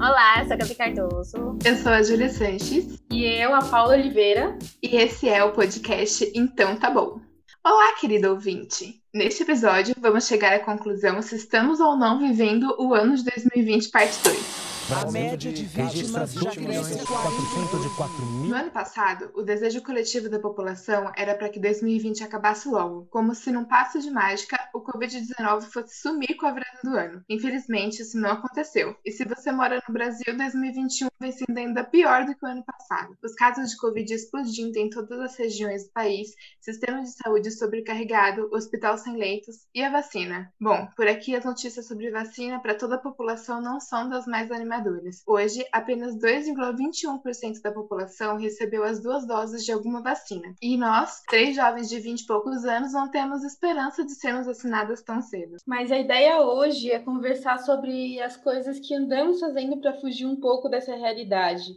Olá, eu sou a Gabi Cardoso. Eu sou a Júlia Sanches. E eu, a Paula Oliveira. E esse é o podcast Então Tá Bom. Olá, querido ouvinte! Neste episódio, vamos chegar à conclusão se estamos ou não vivendo o ano de 2020, parte 2. A média de vítimas já cresce 4% de 4 mil. No ano passado, o desejo coletivo da população era para que 2020 acabasse logo, como se num passo de mágica o Covid-19 fosse sumir com a virada do ano. Infelizmente, isso não aconteceu. E se você mora no Brasil, 2021 vem sendo ainda pior do que o ano passado. Os casos de Covid explodindo em todas as regiões do país, sistema de saúde sobrecarregado, hospital sem leitos e a vacina. Bom, por aqui as notícias sobre vacina para toda a população não são das mais animadas Hoje, apenas 2,21% da população recebeu as duas doses de alguma vacina. E nós, três jovens de 20 e poucos anos, não temos esperança de sermos vacinadas tão cedo. Mas a ideia hoje é conversar sobre as coisas que andamos fazendo para fugir um pouco dessa realidade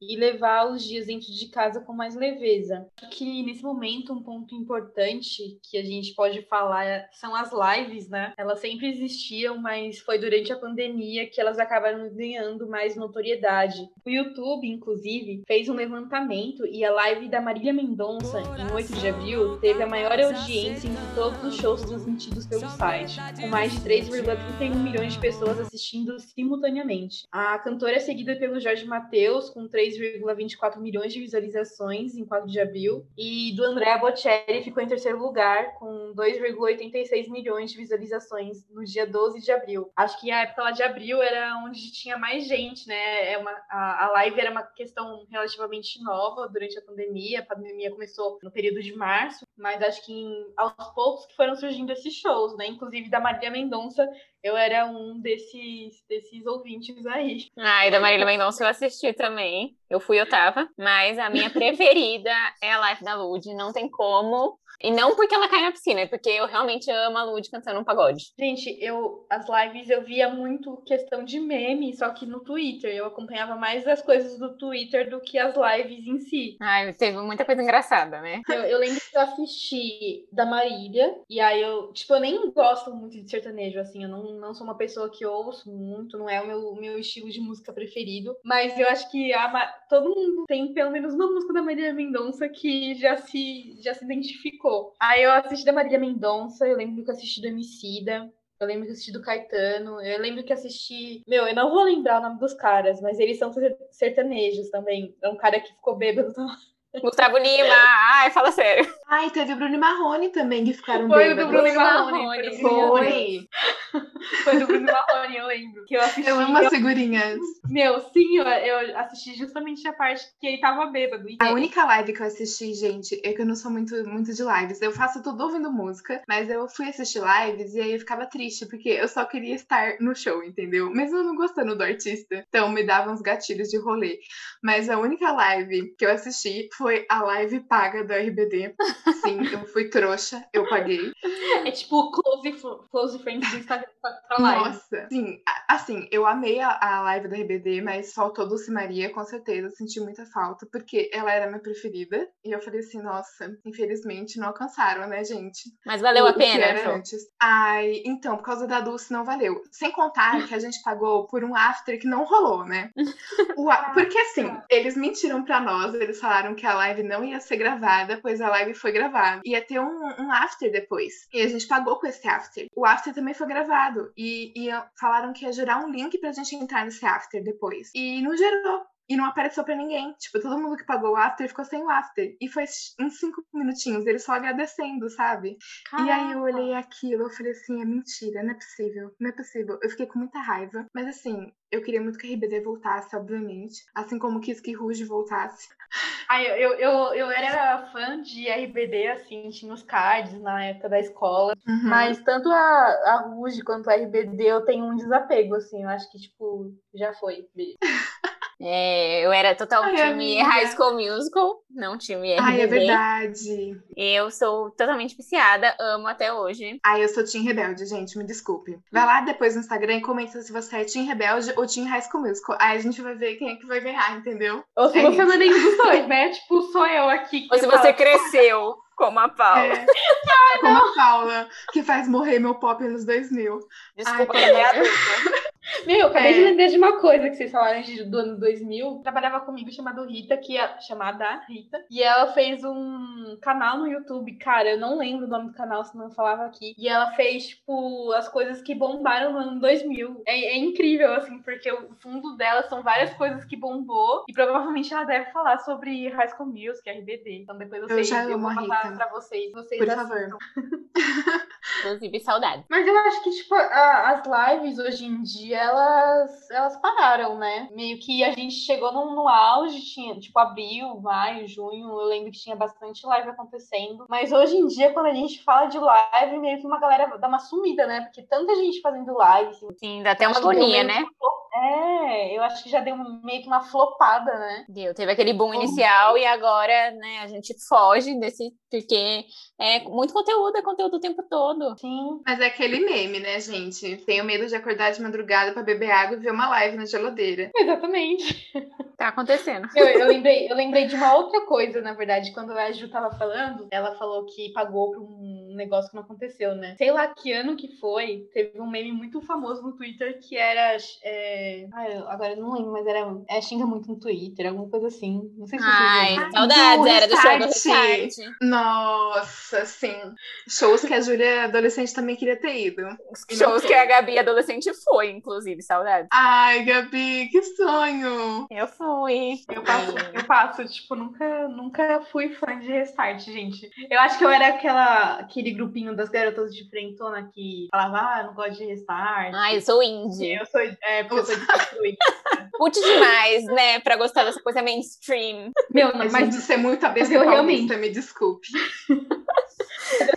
e levar os dias dentro de casa com mais leveza. Que nesse momento um ponto importante que a gente pode falar são as lives, né? Elas sempre existiam, mas foi durante a pandemia que elas acabaram ganhando mais notoriedade. O YouTube, inclusive, fez um levantamento e a live da Marília Mendonça, em 8 de abril, teve a maior audiência entre todos os shows transmitidos pelo site, com mais de 3,31 milhões de pessoas assistindo simultaneamente. A cantora é seguida pelo Jorge Mateus, com 3 3,24 milhões de visualizações em 4 de abril. E do Andrea Bocelli ficou em terceiro lugar, com 2,86 milhões de visualizações no dia 12 de abril. Acho que a época lá de abril era onde tinha mais gente, né? É uma, a, a live era uma questão relativamente nova durante a pandemia. A pandemia começou no período de março, mas acho que em, aos poucos que foram surgindo esses shows, né? Inclusive da Maria Mendonça, eu era um desses, desses ouvintes aí. Ai, da Marília Mendonça eu assisti também. Eu fui, eu tava. Mas a minha preferida é a live da Lud. Não tem como e não porque ela cai na piscina, é porque eu realmente amo a Lud cantando um pagode. Gente, eu as lives eu via muito questão de meme, só que no Twitter. Eu acompanhava mais as coisas do Twitter do que as lives em si. Ai, teve muita coisa engraçada, né? Eu, eu lembro que eu assisti da Marília, e aí eu, tipo, eu nem gosto muito de sertanejo, assim, eu não, não sou uma pessoa que ouço muito, não é o meu, meu estilo de música preferido, mas eu acho que a, todo mundo tem pelo menos uma música da Marília Mendonça que já se, já se identificou Aí eu assisti da Marília Mendonça, eu lembro que eu assisti do Emicida, eu lembro que assisti do Caetano, eu lembro que assisti. Meu, eu não vou lembrar o nome dos caras, mas eles são sertanejos também. É um cara que ficou bêbado. Gustavo Lima, ai, fala sério. Ai, teve o Bruno e Marrone também que ficaram Foi bêbados. do Bruno e Marrone. Foi. Foi do Bruno e Marrone, eu lembro. Que eu assisti. Eu amo as figurinhas. Meu, sim, eu, eu assisti justamente a parte que ele tava bêbado. E A única live que eu assisti, gente, é que eu não sou muito, muito de lives. Eu faço tudo ouvindo música, mas eu fui assistir lives e aí eu ficava triste, porque eu só queria estar no show, entendeu? Mesmo eu não gostando do artista. Então me dava uns gatilhos de rolê. Mas a única live que eu assisti foi a live paga do RBD. Sim, eu fui trouxa, eu paguei. É tipo close, close friends do Instagram pra live. Nossa, sim, assim, eu amei a, a live do RBD, mas faltou Dulce Maria, com certeza, senti muita falta, porque ela era minha preferida, e eu falei assim, nossa, infelizmente não alcançaram, né, gente? Mas valeu O- a pena. era antes. Ai, então, por causa da Dulce não valeu. Sem contar que a gente pagou por um after que não rolou, né? O Porque assim, eles mentiram pra nós, eles falaram que a live não ia ser gravada, pois a live foi gravada. Ia ter um, um after depois. E a gente pagou com esse after. O after também foi gravado. E, e falaram que ia gerar um link pra gente entrar nesse after depois. E não gerou. E não apareceu pra ninguém. Tipo, todo mundo que pagou o after ficou sem o after. E foi uns cinco minutinhos, eles só agradecendo, sabe? E aí eu olhei aquilo, eu falei assim, é mentira, não é possível, não é possível. Eu fiquei com muita raiva. Mas assim, eu queria muito que a RBD voltasse, obviamente. Assim como quis que Ruge voltasse. Ai, eu, eu, eu era fã de RBD, assim, tinha os cards na época da escola. Uhum. Mas tanto a, a Ruge quanto a RBD eu tenho um desapego, assim. Eu acho que, tipo, já foi. É, eu era total Ai, time amiga. High School Musical, não time RBD. Ai, é verdade. Eu sou totalmente viciada, amo até hoje. Ai, eu sou Team Rebelde, gente, me desculpe. Vai lá depois no Instagram e comenta se você é Team Rebelde ou Team High School Musical. Aí a gente vai ver quem é que vai ganhar, entendeu? Ou se É você isso. não é nenhum dos dois, né? Tipo, sou eu aqui. que Ou se fala, você cresceu como a Paula. É. Como a Paula, que faz morrer meu pop nos 2000. Desculpa, Ai, é adulta. Meu, eu acabei É. de lembrar de uma coisa que vocês falaram de- do ano 2000. Trabalhava comigo chamada Rita, que é chamada Rita. E ela fez um canal no YouTube. Cara, eu não lembro o nome do canal, senão eu falava aqui. E ela fez, tipo, as coisas que bombaram no ano 2000. É, é incrível, assim, porque o fundo dela são várias coisas que bombou. E provavelmente ela deve falar sobre High School Music, RBD. Então depois Eu vocês, já eu, vou passar Rita. pra vocês. vocês Por favor. Inclusive, saudade. Mas eu acho que, tipo, a- as lives hoje em dia, elas, elas pararam, né? Meio que a gente chegou no, no auge, tinha, tipo, abril, maio, junho, eu lembro que tinha bastante live acontecendo. Mas hoje em dia, quando a gente fala de live, meio que uma galera dá uma sumida, né? Porque tanta gente fazendo live. assim, Sim, dá até uma agonia, né? É, eu acho que já deu meio que uma flopada, né? Deu, teve aquele boom inicial e agora, né, a gente foge desse, porque é muito conteúdo, é conteúdo o tempo todo. Sim. Mas é aquele meme, né, gente? Tenho medo de acordar de madrugada pra beber água e ver uma live na geladeira. Exatamente. Tá acontecendo. Eu, eu lembrei, eu lembrei de uma outra coisa, na verdade, quando a Ju tava falando, ela falou que pagou pra um negócio que não aconteceu, né? Sei lá que ano que foi, teve um meme muito famoso no Twitter que era. É... Eu- agora eu não lembro, mas era. É, xinga muito no Twitter, alguma coisa assim. Não sei se vocês Ai, saudades, do era do show do Restart. Nossa, sim. Shows que a Júlia adolescente também queria ter ido. Shows que a Gabi adolescente foi, inclusive, saudades. Ai, Gabi, que sonho! Eu fui. Eu passo, eu passo, tipo, nunca, nunca fui fã de Restart, gente. Eu acho que eu era aquela, aquele grupinho das garotas de frentona que falava, ah, eu não gosto de Restart. Ai, eu sou indie. Eu sou, é, porque eu sou desconstruída. Pude demais, né, pra gostar dessa coisa mainstream. Meu, Mas, mas isso é muito a eu paulista, me desculpe.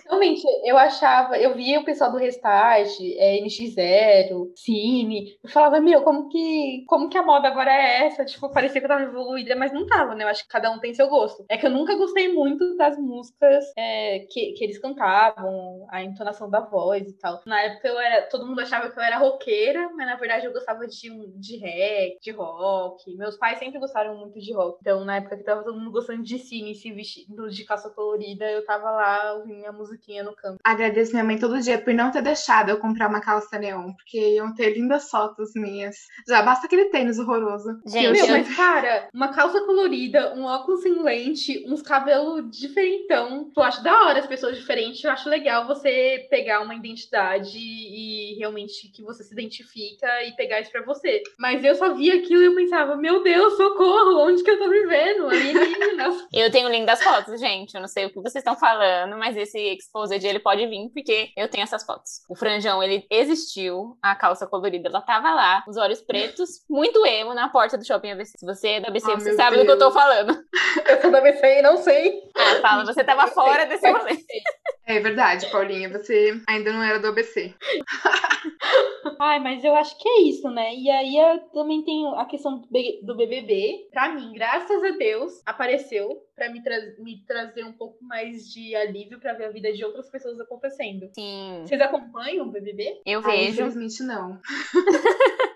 Realmente, eu achava, eu via o pessoal do Restart, é, NX0, Cine, eu falava, meu, como que, como que a moda agora é essa? Tipo, parecia que eu tava evoluída, mas não tava, né? Eu acho que cada um tem seu gosto. É que eu nunca gostei muito das músicas é, que, que eles cantavam, a entonação da voz e tal. Na época eu era, todo mundo achava que eu era roqueira, mas na verdade eu gostava de, um- de rap, de rock. Meus pais sempre gostaram muito de rock. Então, na época que tava todo mundo gostando de Cine, se vestindo de calça colorida, eu tava lá ouvindo minha musiquinha no campo. Agradeço minha mãe todo dia por não ter deixado eu comprar uma calça neon, porque iam ter lindas fotos minhas. Já basta aquele tênis horroroso. Gente, Meu, eu- mas cara, uma calça colorida, um óculos sem lente, uns cabelos diferentão. Eu acho da hora as pessoas diferentes. Eu acho legal você pegar uma identidade e realmente que você se identifica e pegar isso pra você. Mas eu só via aquilo e eu pensava, meu Deus, socorro, onde que eu tô vivendo? Alienígenas. Eu tenho o link das fotos, gente. Eu não sei o que vocês estão falando, mas esse exposed ele pode vir porque eu tenho essas fotos. O franjão, ele existiu, a calça colorida, ela tava lá, os olhos pretos, muito emo na porta do shopping ABC. Se você é da ABC, Ah, você sabe do que eu tô Deus. falando. eu sou da BC e não sei. Ah, fala, você tava fora desse rolê. É verdade, Paulinha, você ainda não era do ABC. Ai, mas eu acho que é isso, né? E aí eu também tenho a questão do BBB. Pra mim, graças a Deus, apareceu pra me, tra me trazer um pouco mais de alívio pra ver a vida de outras pessoas acontecendo. Sim, Vocês acompanham o BBB? eu Ah, vejo. infelizmente não.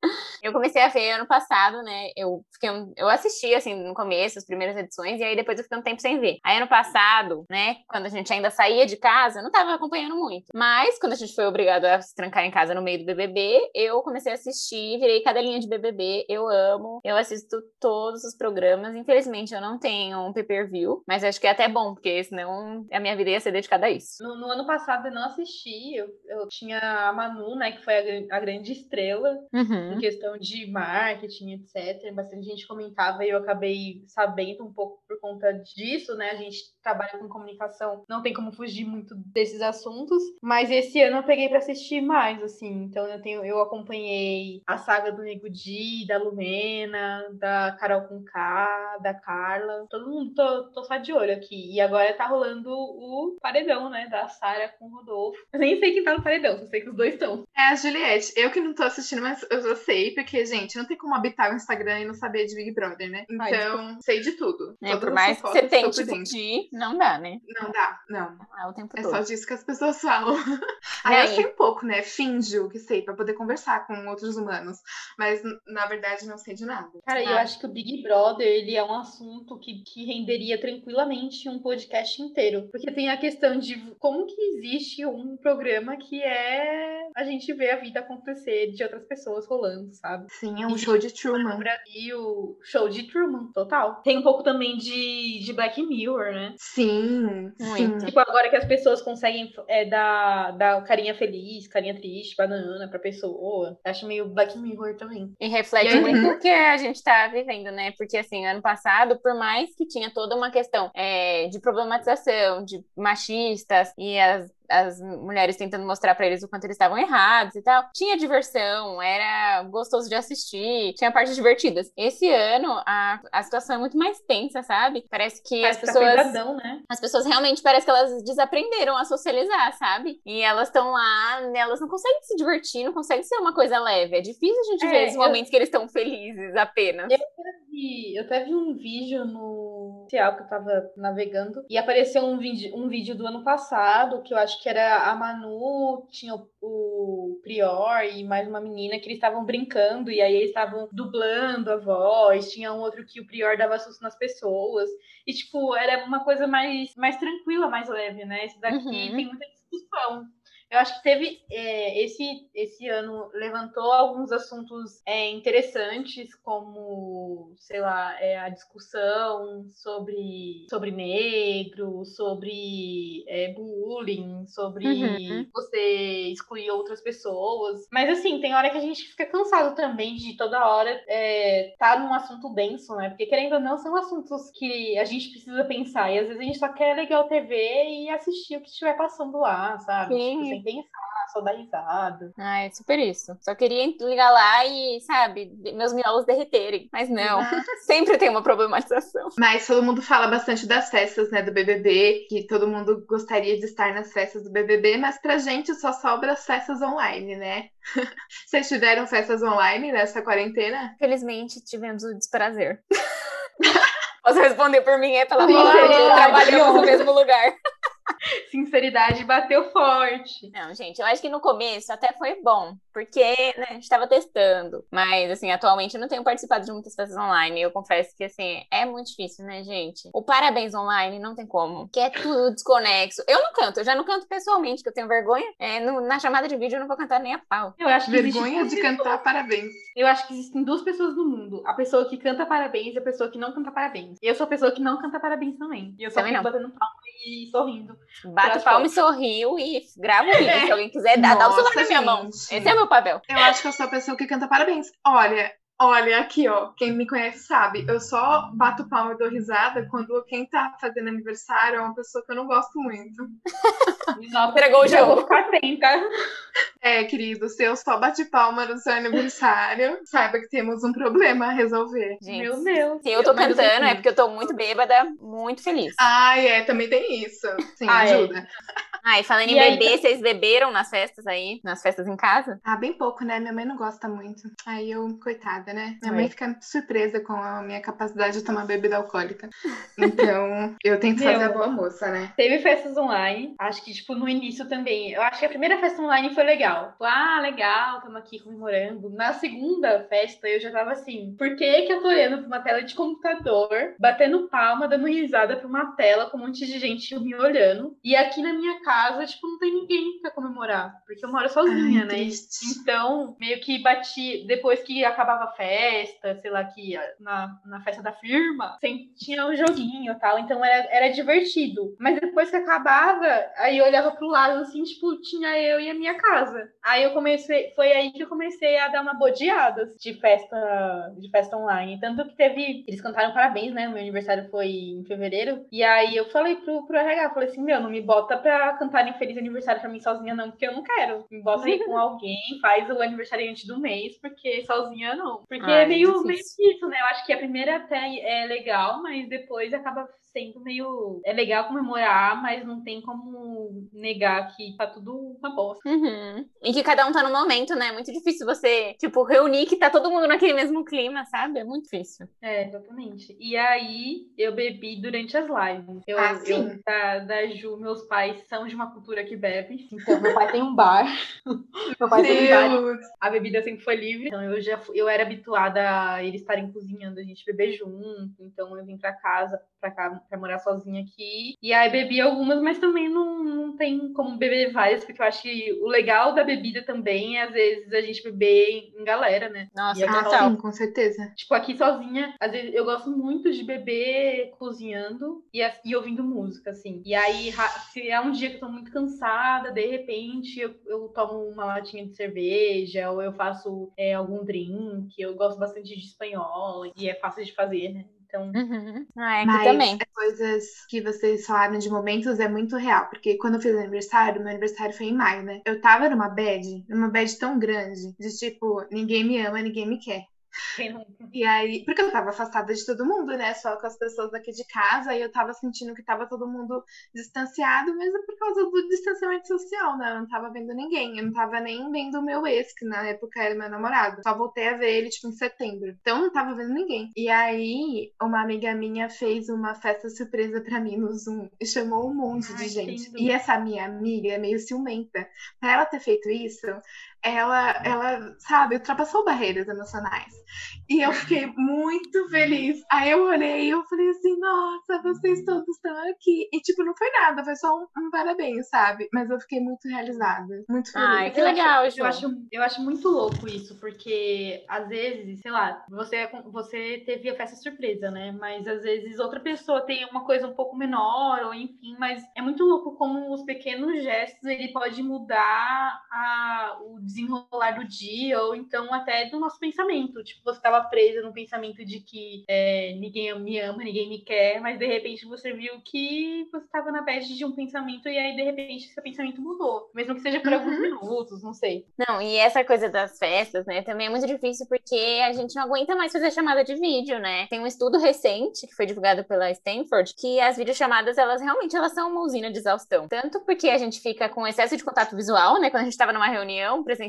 Eu comecei a ver ano passado, né? Eu fiquei um- eu assisti assim no começo, as primeiras edições, e aí depois eu fiquei um tempo sem ver. Aí ano passado, né, quando a gente ainda saía de casa, não tava acompanhando muito. Mas quando a gente foi obrigado a se trancar em casa no meio do BBB, eu comecei a assistir, virei cadelinha de BBB, eu amo. Eu assisto todos os programas. Infelizmente eu não tenho um pay-per-view, mas acho que é até bom, porque senão a minha vida ia ser dedicada a isso. No, no ano passado eu não assisti. Eu, eu tinha a Manu, né? Que foi a, a grande estrela. Uhum. em questão de marketing, etc. Bastante gente comentava e eu acabei sabendo um pouco por conta disso, né? A gente trabalha com comunicação, não tem como fugir muito desses assuntos, mas esse ano eu peguei pra assistir mais, assim. Então eu tenho, eu acompanhei a saga do Nego Di, da Lumena, da Carol com K, da Carla. Todo mundo tô, tô só de olho aqui. E agora tá rolando o paredão, né? Da Sara com o Rodolfo. Eu nem sei quem tá no paredão, só sei que os dois estão. É a Juliette. Eu que não tô assistindo, mas eu já sei, porque, gente, não tem como habitar o Instagram e não saber de Big Brother, né? Ai, Então, sei de tudo. É, por mais que você tente fugir, não dá, né? Não dá, não. É o tempo É todo. só disso que as pessoas falam. Aí eu aí? sei um pouco, né? Finjo que sei, pra poder conversar com outros humanos. Mas, na verdade, não sei de nada. Cara, eu Ah. acho que o Big Brother, ele é um assunto que, que renderia tranquilamente um podcast inteiro. Porque tem a questão de como que existe um programa que é a gente vê a vida acontecer de outras pessoas rolando, sabe? Sim, é um show de Truman. Brasil, show de Truman, total. Tem um pouco também de, de Black Mirror, né? Sim, sim. Tipo, agora que as pessoas conseguem é, dar, dar carinha feliz, carinha triste, banana pra pessoa. Acho meio Black Mirror também. E reflete E aí- muito o que a gente tá vivendo, né? Porque, assim, ano passado, por mais que tinha toda uma questão é, de problematização, de machistas e as, as mulheres tentando mostrar pra eles o quanto eles estavam errados e tal, tinha diversão, era gostoso de assistir, tinha partes divertidas. Esse ano, a, a situação é muito mais tensa, sabe? Parece que Parece as tá pessoas. pesadão, né? As pessoas realmente parece que elas desaprenderam a socializar, sabe? E elas estão lá, elas não conseguem se divertir, não conseguem ser uma coisa leve. É difícil a gente É, ver eu- momentos que eles estão felizes apenas. Eu até vi um vídeo no que eu tava navegando e apareceu um vídeo, um vídeo do ano passado que eu acho que era a Manu, tinha o, o Prior e mais uma menina que eles estavam brincando e aí eles estavam dublando a voz, tinha um outro que o Prior dava susto nas pessoas e tipo, era uma coisa mais, mais tranquila, mais leve, né? Esse daqui Uhum. tem muita discussão. Eu acho que teve é, esse, esse ano levantou alguns assuntos é, interessantes, como, sei lá, é, a discussão sobre, sobre negro, sobre é, bullying, sobre Uhum. você excluir outras pessoas. Mas assim, tem hora que a gente fica cansado também de toda hora é, tá num assunto denso, né? Porque querendo ou não, são assuntos que a gente precisa pensar. E às vezes a gente só quer ligar o TV e assistir o que estiver passando lá, sabe? Sim. Tipo, sem pensar, só dar risada. Ah, é super isso. Só queria ligar lá e, sabe, meus miolos derreterem. Mas não, sempre tem uma problematização. Mas todo mundo fala bastante das festas, né, do BBB, que todo mundo gostaria de estar nas festas do BBB, mas pra gente só sobra as festas online, né? Vocês tiveram festas online nessa quarentena? Felizmente, tivemos o desprazer. Posso responder por mim, é pela Sim, palavra, trabalhamos no mesmo lugar. Sinceridade bateu forte. Não, gente, eu acho que no começo até foi bom, porque né, a gente tava testando. Mas, assim, atualmente eu não tenho participado de muitas festas online. Eu confesso que, assim, é muito difícil, né, gente? O parabéns online não tem como, que é tudo desconexo. Eu não canto, eu já não canto pessoalmente, que eu tenho vergonha. É, no- na chamada de vídeo eu não vou cantar nem a pau. Eu acho Vergonha de cantar parabéns. Eu acho que existem duas pessoas no mundo. A pessoa que canta parabéns e a pessoa que não canta parabéns. E eu sou a pessoa que não canta parabéns também. E eu só Também fico não. batendo palma e sorrindo. Bato palma e sorriu e gravo o vídeo. Se alguém quiser, dá, dá o celular Nossa, na minha mão. Esse é o meu papel. Eu acho que eu sou a pessoa que canta parabéns. Olha, olha aqui, ó. Quem me conhece sabe. Eu só bato palma e dou risada quando quem tá fazendo aniversário é uma pessoa que eu não gosto muito. Nossa, Entregou o jogo. vou ficar atenta. É, querido, se eu só bati palma no seu aniversário, saiba que temos um problema a resolver. Gente, Meu Deus. se eu tô cantando sei é porque eu tô muito bêbada, muito feliz. Ah, é, também tem isso. Sim, Ah, é. Ah, e falando em E aí, beber, vocês beberam nas festas aí? Nas festas em casa? Ah, bem pouco, né? Minha mãe não gosta muito. Aí eu, coitada, né? Minha É. mãe fica surpresa com a minha capacidade de tomar bebida alcoólica. Então, eu tento Meu. fazer a boa moça, né? Teve festas online, acho que, tipo, no início também. Eu acho que a primeira festa online foi legal. Tipo, ah, legal, estamos aqui comemorando. Na segunda festa, eu já tava assim, por que que eu tô olhando pra uma tela de computador, batendo palma, dando risada pra uma tela com um monte de gente me olhando? E aqui na minha casa, tipo, não tem ninguém pra comemorar, porque eu moro sozinha, Ai, né? triste. Então, meio que bati, depois que acabava a festa, sei lá, que na, na festa da firma, sempre tinha um joguinho e tal, então era, era divertido. Mas depois que acabava, aí eu olhava pro lado, assim, tipo, tinha eu e a minha casa. Aí eu comecei, foi aí que eu comecei a dar uma bodeada de festa, de festa online. Tanto que teve, eles cantaram parabéns, né, o meu aniversário foi em fevereiro, e aí eu falei pro, pro RH, falei assim, meu, não me bota pra cantarem feliz aniversário pra mim sozinha não, porque eu não quero. Me bota aí com alguém, faz o aniversariante do mês, porque sozinha não. Porque Ai, é meio, difícil. meio que isso, né? Eu acho que a primeira até é legal, mas depois acaba sendo meio. É legal comemorar, mas não tem como negar que tá tudo uma bosta. Uhum. E que cada um tá no momento, né? É muito difícil você, tipo, reunir que tá todo mundo naquele mesmo clima, sabe? É muito difícil. É, exatamente. E aí eu bebi durante as lives. Eu, Ah, sim. eu- da, da Ju, meus pais são de uma cultura que bebe. Então, meu pai tem um bar. meu pai tem um bar. A bebida sempre foi livre. Então, eu já fui, eu era habituada a eles estarem cozinhando, a gente beber junto. Então, eu vim pra casa, pra cá, pra morar sozinha aqui. E aí, bebi algumas, mas também não, não tem como beber várias, porque eu acho que o legal da bebida também é, às vezes, a gente beber em galera, né? Nossa, E eu Ah, total. sim, com certeza. Tipo, aqui sozinha, às vezes eu gosto muito de beber cozinhando e, e ouvindo música, assim. E aí, se é um dia que eu tô muito cansada, de repente eu, eu tomo uma latinha de cerveja ou eu faço é, algum drink. Eu gosto bastante de espanhol e é fácil de fazer, né? Então, Uhum. Ah, aqui Mas também. coisas que vocês falaram de momentos é muito real. Porque quando eu fiz aniversário, meu aniversário foi em maio, né? Eu tava numa bad, numa bad tão grande, de tipo, ninguém me ama, ninguém me quer. E aí, porque eu tava afastada de todo mundo, né? Só com as pessoas aqui de casa, e eu tava sentindo que tava todo mundo distanciado, mesmo por causa do distanciamento social, né? Eu não tava vendo ninguém, eu não tava nem vendo o meu ex, que na época era meu namorado. Só voltei a ver ele, tipo, em setembro. Então, eu não tava vendo ninguém. E aí, uma amiga minha fez uma festa surpresa pra mim no Zoom e chamou um monte Ai, de gente. E essa minha amiga é meio ciumenta. Pra ela ter feito isso, ela, ela, sabe, ultrapassou barreiras emocionais. E eu fiquei muito feliz. Aí eu olhei e eu falei assim, nossa, vocês todos estão aqui. E tipo, não foi nada, foi só um, um parabéns, sabe? Mas eu fiquei muito realizada, muito feliz. Ai, que Eu legal, acho, eu acho, eu acho muito louco isso, porque às vezes, sei lá, você, é você teve a festa surpresa, né? Mas às vezes outra pessoa tem uma coisa um pouco menor, ou enfim, mas é muito louco como os pequenos gestos ele pode mudar a, o desenrolar do dia, ou então até do nosso pensamento. Tipo, você estava presa no pensamento de que é, ninguém me ama, ninguém me quer, mas de repente você viu que você estava na bad de um pensamento e aí de repente seu pensamento mudou. Mesmo que seja por alguns Uhum. minutos, não sei. Não, e essa coisa das festas, né, também é muito difícil porque a gente não aguenta mais fazer chamada de vídeo, né? Tem um estudo recente que foi divulgado pela Stanford que as videochamadas, elas realmente elas são uma usina de exaustão. Tanto porque a gente fica com excesso de contato visual, né? Quando a gente tava numa reunião presencial,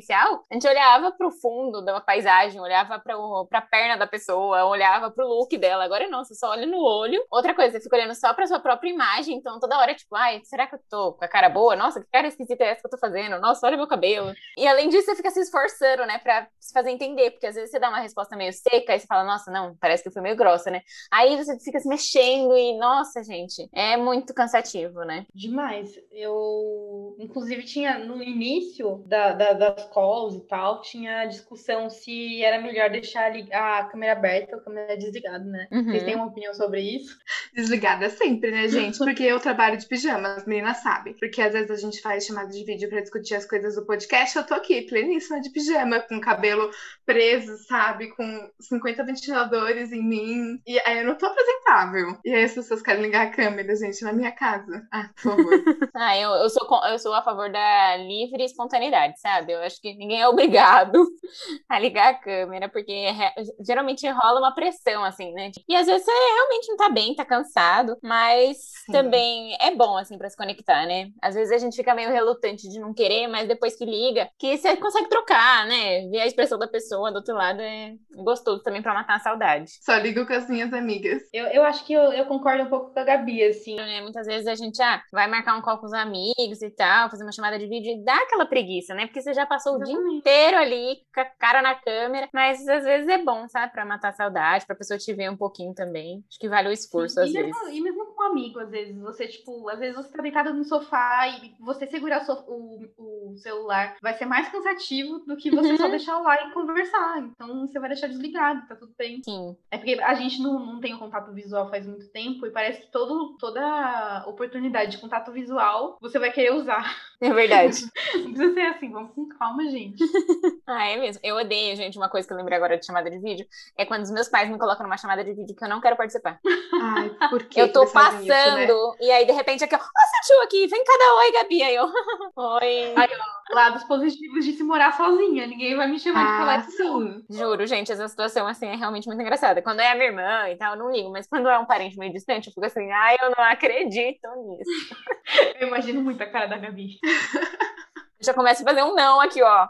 a gente olhava pro fundo da paisagem, olhava o- pra perna da pessoa, olhava pro look dela. Agora não, você só olha no olho. Outra coisa, você fica olhando só pra sua própria imagem, então toda hora, tipo, ai, será que eu tô com a cara boa? Nossa, que cara esquisita é essa que eu tô fazendo? Nossa, olha meu cabelo. E além disso, você fica se esforçando, né, pra se fazer entender, porque às vezes você dá uma resposta meio seca e você fala, nossa, não, parece que eu fui meio grossa, né? Aí você fica se mexendo e, nossa, gente, é muito cansativo, né? Demais. Eu, inclusive, tinha no início da, da- das calls e tal, tinha a discussão se era melhor deixar a câmera aberta ou a câmera desligada, né? Uhum. Vocês têm uma opinião sobre isso? Desligada sempre, né, gente? Porque eu trabalho de pijama, as meninas sabem. Porque às vezes a gente faz chamada de vídeo pra discutir as coisas do podcast. Eu tô aqui, pleníssima de pijama, com o cabelo preso, sabe? Com 50 ventiladores em mim. E aí eu não tô apresentável. E aí as pessoas querem ligar a câmera, gente, na minha casa. Ah, por favor. Ah, eu, eu, sou, eu sou a favor da livre espontaneidade, sabe? Eu acho que ninguém é obrigado a ligar a câmera, porque geralmente rola uma pressão, assim, né? E às vezes você realmente não tá bem, tá cansado, mas Sim. também é bom, assim, pra se conectar, né? Às vezes a gente fica meio relutante de não querer, mas depois que liga, que você consegue trocar, né? Ver a expressão da pessoa do outro lado é gostoso também pra matar a saudade. Só ligo com as minhas amigas. Eu, eu acho que eu, eu concordo um pouco com a Gabi, assim. né? Muitas vezes a gente ah, vai marcar um call com os amigos e tal, fazer uma chamada de vídeo e dá aquela preguiça, né? Porque você já passou o dia Exatamente. inteiro ali com a cara na câmera, mas às vezes é bom, sabe? Pra matar a saudade, pra pessoa te ver um pouquinho também. Acho que vale o esforço às e, vezes. mesmo, e mesmo amigo, às vezes, você, tipo, às vezes você tá deitado no sofá e você segurar o, o- o celular vai ser mais cansativo do que você Uhum. só deixar lá e conversar. Então você vai deixar desligado, tá tudo bem. Sim. É porque a gente não, não tem o contato visual faz muito tempo e parece que todo, toda oportunidade de contato visual você vai querer usar. É verdade. Não precisa ser assim, vamos com calma, gente. ah, é mesmo. Eu odeio, gente, uma coisa que eu lembrei agora de chamada de vídeo, é quando os meus pais me colocam numa chamada de vídeo que eu não quero participar. Ai, por que eu tô eles fazem isso, né? passando, e aí de repente aqui, ó, ó, Ju aqui, vem cá dar oi, Gabi. Aí eu, oi. Ai, Lados positivos de se morar sozinha. Ninguém vai me chamar de Ah, não. sim. Juro, gente, essa situação assim é realmente muito engraçada. Quando é a minha irmã e tal, eu não ligo, mas quando é um parente meio distante, eu fico assim, ai, eu não acredito nisso. Eu imagino muito a cara da Gabi. Já começo a fazer um não aqui, ó.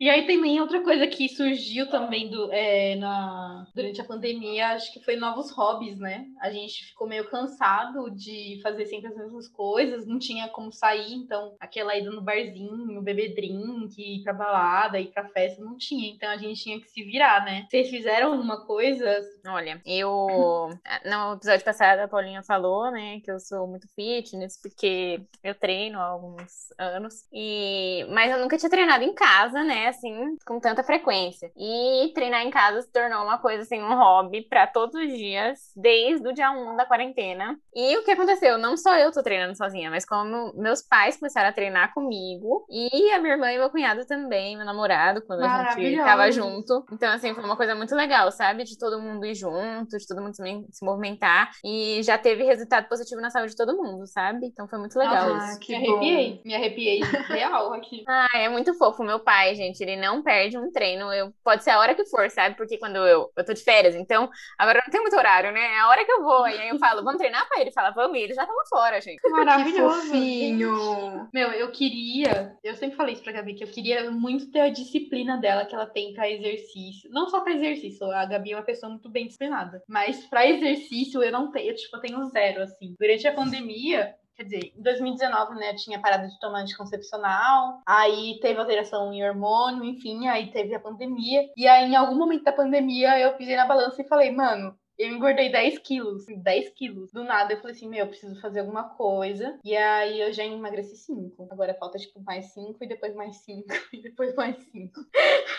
E aí também outra coisa que surgiu também do, é, na, durante a pandemia, acho que foi novos hobbies, né? A gente ficou meio cansado de fazer sempre as mesmas coisas, não tinha como sair, então aquela ida no barzinho, beber drink, ir pra balada, ir pra festa, não tinha. Então a gente tinha que se virar, né? Vocês fizeram alguma coisa? Olha, eu. No episódio passado, a Paulinha falou, né, que eu sou muito fitness, porque eu treino há alguns anos. E... Mas eu nunca tinha treinado em casa, né, assim, com tanta frequência. E treinar em casa se tornou uma coisa, assim, um hobby para todos os dias, desde o dia 1 da quarentena. E o que aconteceu? Não só eu tô treinando sozinha, mas como meus pais começaram a treinar comigo, e a minha irmã e meu cunhado também, meu namorado, quando a gente tava junto. Então, assim, foi uma coisa muito legal, sabe? De todo mundo ir junto, de todo mundo se movimentar. E já teve resultado positivo na saúde de todo mundo, sabe? Então foi muito legal ah, isso. Que me arrepiei, me arrepiei real aqui. ah, é muito fofo. Meu pai, gente, ele não perde um treino. Eu, pode ser a hora que for, sabe? Porque quando eu, eu tô de férias, então agora não tem muito horário, né? É a hora que eu vou. E aí eu falo, vamos treinar, pai? Ele fala, vamos, e ele já tava fora, gente. Maravilhoso. Que fofinho. Meu, eu queria, eu sempre falei isso pra Gabi, que eu queria muito ter a disciplina dela que ela tem pra exercício. Não só pra exercício, a Gabi é uma pessoa muito bem disciplinada. Mas pra exercício eu não tenho, tipo, eu tenho zero, assim. Durante a pandemia, Quer dizer, em 2019, né, tinha parado de tomar anticoncepcional, aí teve alteração em hormônio, enfim, aí teve a pandemia. E aí, em algum momento da pandemia, eu pisei na balança e falei, mano, eu engordei 10 quilos. 10 quilos. Do nada eu falei assim, meu, eu preciso fazer alguma coisa. E aí eu já emagreci 5. Agora falta, tipo, mais 5 e depois mais 5 e depois mais 5.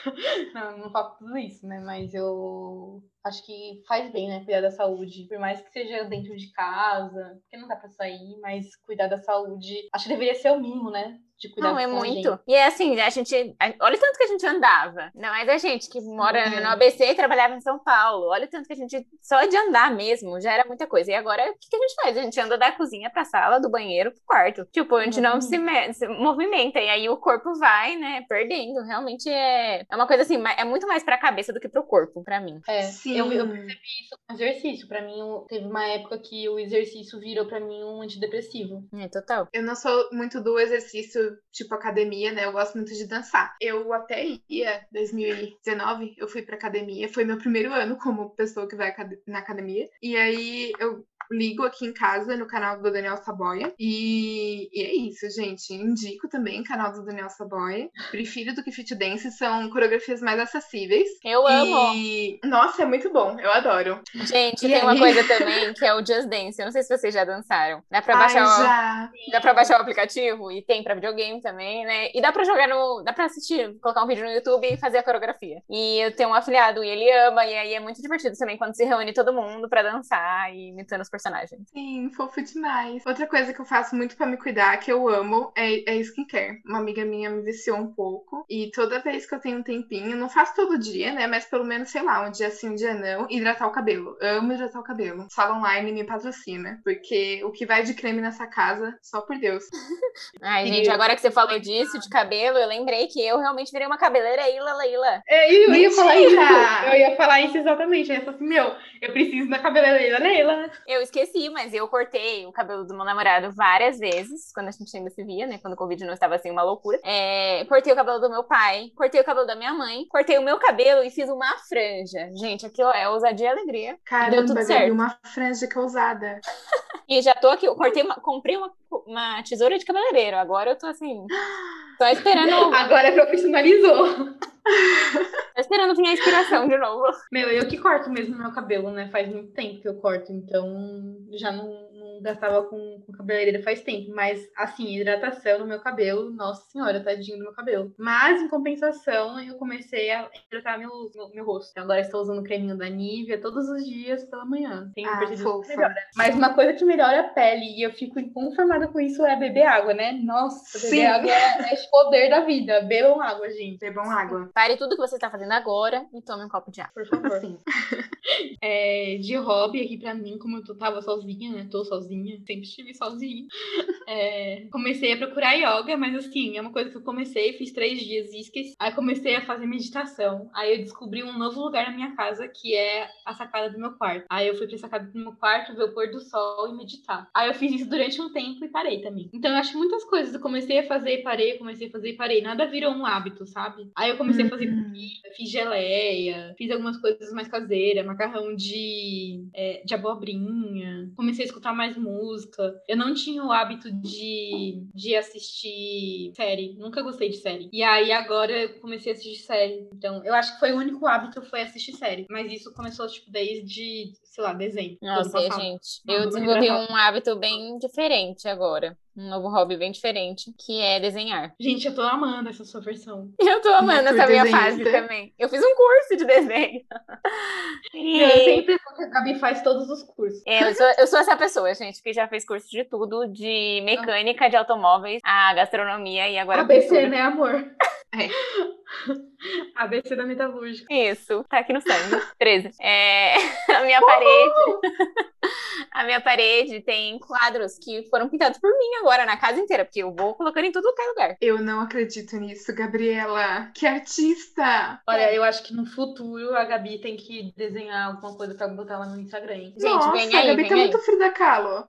não, não falta tudo isso, né? Mas eu acho que faz bem, né? Cuidar da saúde. Por mais que seja dentro de casa, porque não dá pra sair, mas cuidar da saúde. Acho que deveria ser o mínimo, né? De cuidar Não, é muito. Gente. E é assim, a gente. Olha o tanto que a gente andava. Não, mas a gente que mora uhum. no ABC e trabalhava em São Paulo. Olha o tanto que a gente. Só de andar mesmo já era muita coisa. E agora, o que, que a gente faz? A gente anda da cozinha pra sala, do banheiro pro quarto. Tipo, a gente uhum. não se, se, movimenta. E aí o corpo vai, né, perdendo. Realmente é, é uma coisa assim, é muito mais pra cabeça do que pro corpo, pra mim. É, Sim. Eu, eu percebi isso com exercício. Pra mim, teve uma época que o exercício virou pra mim um antidepressivo. É, total. Eu não sou muito do exercício, tipo, academia né? Eu gosto muito de dançar. Eu até ia, 2019, eu fui pra academia. Foi meu primeiro ano como pessoa que vai na academia. E aí eu ligo aqui em casa no canal do Daniel Saboia. E, e é isso, gente. Indico também o canal do Daniel Saboia. Prefiro do que Fit Dance, são coreografias mais acessíveis. Eu amo. E, nossa, é muito bom. Eu adoro. Gente, e tem aí? uma coisa também que é o Just Dance. Eu não sei se vocês já dançaram. Dá pra baixar, Ai, já. O... Dá pra baixar o aplicativo e tem pra videogame também, né? E dá pra jogar no. Dá pra assistir, colocar um vídeo no YouTube e fazer a coreografia. E eu tenho um afiliado e ele ama, e aí é muito divertido também quando se reúne todo mundo pra dançar e imitando os personagens. Sim, fofo demais. Outra coisa que eu faço muito para me cuidar, que eu amo, é, é skincare. Uma amiga minha me viciou um pouco. E toda vez que eu tenho um tempinho, não faço todo dia, né? Mas pelo menos, sei lá, um dia sim, um dia não, hidratar o cabelo. Amo hidratar o cabelo. Sala online me patrocina. Porque o que vai de creme nessa casa, só por Deus. Ai, e... gente, agora que você falou disso, de cabelo, eu lembrei que eu realmente virei uma cabeleira Ila Leila. É, eu ia falar isso. Eu ia falar isso exatamente. Eu ia falar assim, meu, eu preciso da cabeleira Leila. Eu esqueci mas eu cortei o cabelo do meu namorado várias vezes, quando a gente ainda se via, né? Quando o Covid não estava assim uma loucura. É, cortei o cabelo do meu pai, cortei o cabelo da minha mãe, cortei o meu cabelo e fiz uma franja. Gente, aquilo é ousadia e alegria. Caramba, deu tudo certo. uma franja que ousada. e já tô aqui, eu cortei uma, comprei uma, uma tesoura de cabeleireiro. Agora eu tô assim. Tô esperando. Agora profissionalizou. Tô esperando vir a inspiração de novo. Meu, eu que corto mesmo meu cabelo, né? Faz muito tempo que eu corto, então já não, gastava com, com cabeleireira faz tempo, mas assim, hidratação no meu cabelo, nossa senhora, tadinho do meu cabelo. Mas em compensação, eu comecei a hidratar meu, meu, meu rosto. Então, agora estou usando o creminho da Nivea todos os dias pela manhã. Tenho ah, percebido que melhora. Mas uma coisa que melhora a pele e eu fico inconformada com isso é beber água, né? Nossa, beber Sim. água é, é poder da vida. Bebam água, gente. Bebam água. Pare tudo que você está fazendo agora e tome um copo de água. Por favor. Sim. é, de hobby aqui pra mim, como eu tava sozinha, né? Tô sozinha sozinha, sempre estive sozinha. É, comecei a procurar yoga, mas assim, é uma coisa que eu comecei, fiz três dias e esqueci. Aí comecei a fazer meditação. Aí eu descobri um novo lugar na minha casa, que é a sacada do meu quarto. Aí eu fui pra sacada do meu quarto, ver o pôr do sol e meditar. Aí eu fiz isso durante um tempo e parei também. Então eu acho muitas coisas eu comecei a fazer e parei, comecei a fazer e parei. Nada virou um hábito, sabe? Aí eu comecei a fazer Uhum. comida, fiz geleia, fiz algumas coisas mais caseiras, macarrão de, é, de abobrinha. Comecei a escutar mais música. Eu não tinha o hábito de, de assistir série. Nunca gostei de série. E aí agora eu comecei a assistir série. Então, eu acho que foi o único hábito foi assistir série. Mas isso começou, tipo, desde, sei lá, dezembro. Nossa, gente, eu desenvolvi um hábito bem diferente agora. Um novo hobby bem diferente, que é desenhar. Gente, eu tô amando essa sua versão. Eu tô amando essa minha fase também. Eu fiz um curso de desenho. E Eu sempre falo que a Gabi faz todos os cursos. É, eu, sou, eu sou essa pessoa, gente, que já fez curso de tudo, de mecânica de automóveis, a gastronomia e agora ABC, né, amor? É. ABC da metalúrgica. Isso, tá aqui no sangue. 13. É, a minha parede. A minha parede tem quadros que foram pintados por mim agora na casa inteira, porque eu vou colocando em tudo que é lugar. Eu não acredito nisso, Gabriela. Que artista! Olha, eu acho que no futuro a Gabi tem que desenhar alguma coisa pra botar lá no Instagram. Gente, Nossa, vem a aí, Gabi vem tá aí. muito Frida Kahlo.